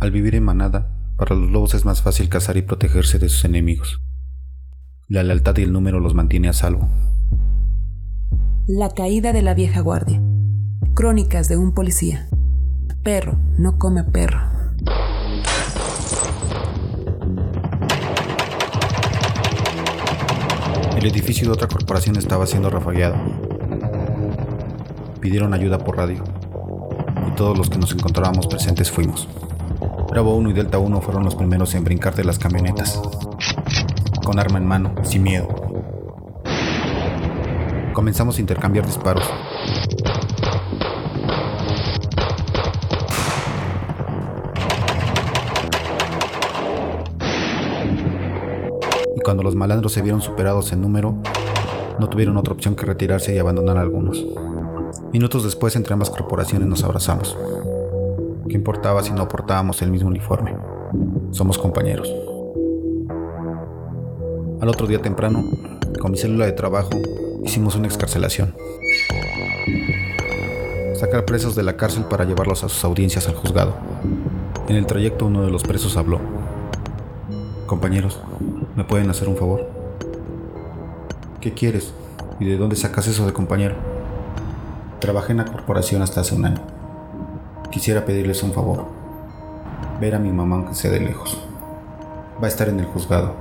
Al vivir en manada, para los lobos es más fácil cazar y protegerse de sus enemigos. La lealtad y el número los mantiene a salvo. La caída de la vieja guardia. Crónicas de un policía. Perro no come perro. El edificio de otra corporación estaba siendo rafagueado. Pidieron ayuda por radio. Y todos los que nos encontrábamos presentes fuimos. Bravo 1 y Delta 1 fueron los primeros en brincar de las camionetas. Con arma en mano, sin miedo. Comenzamos a intercambiar disparos. Y cuando los malandros se vieron superados en número, no tuvieron otra opción que retirarse y abandonar a algunos. Minutos después, entre ambas corporaciones nos abrazamos. ¿Qué importaba si no portábamos el mismo uniforme? Somos compañeros. Al otro día temprano, con mi célula de trabajo, hicimos una excarcelación. Sacar presos de la cárcel para llevarlos a sus audiencias al juzgado. En el trayecto uno de los presos habló. Compañeros, ¿me pueden hacer un favor? ¿Qué quieres? ¿Y de dónde sacas eso de compañero? Trabajé en la corporación hasta hace un año. Quisiera pedirles un favor. Ver a mi mamá aunque sea de lejos. Va a estar en el juzgado.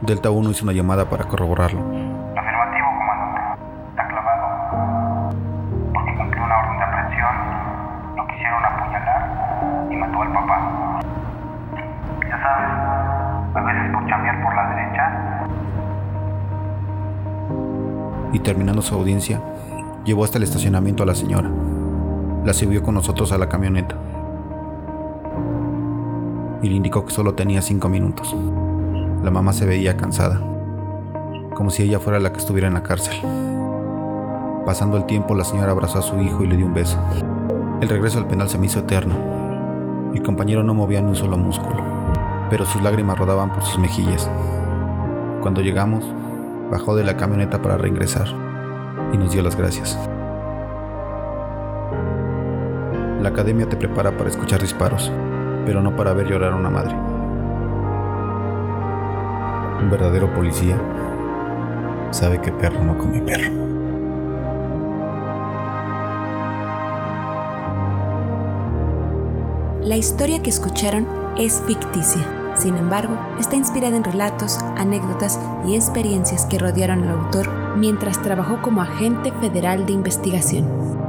Delta 1 hizo una llamada para corroborarlo. Afirmativo, comandante. Está clavado. Porque cumplió una orden de aprehensión, lo quisieron apuñalar y mató al papá. Ya sabes, a veces por chambear por la derecha. Y terminando su audiencia, llevó hasta el estacionamiento a la señora la subió con nosotros a la camioneta y le indicó que solo tenía cinco minutos. La mamá se veía cansada, como si ella fuera la que estuviera en la cárcel. Pasando el tiempo, la señora abrazó a su hijo y le dio un beso. El regreso al penal se me hizo eterno. Mi compañero no movía ni un solo músculo, pero sus lágrimas rodaban por sus mejillas. Cuando llegamos, bajó de la camioneta para reingresar y nos dio las gracias. La academia te prepara para escuchar disparos, pero no para ver llorar a una madre. Un verdadero policía sabe que perro no come perro. La historia que escucharon es ficticia. Sin embargo, está inspirada en relatos, anécdotas y experiencias que rodearon al autor mientras trabajó como agente federal de investigación.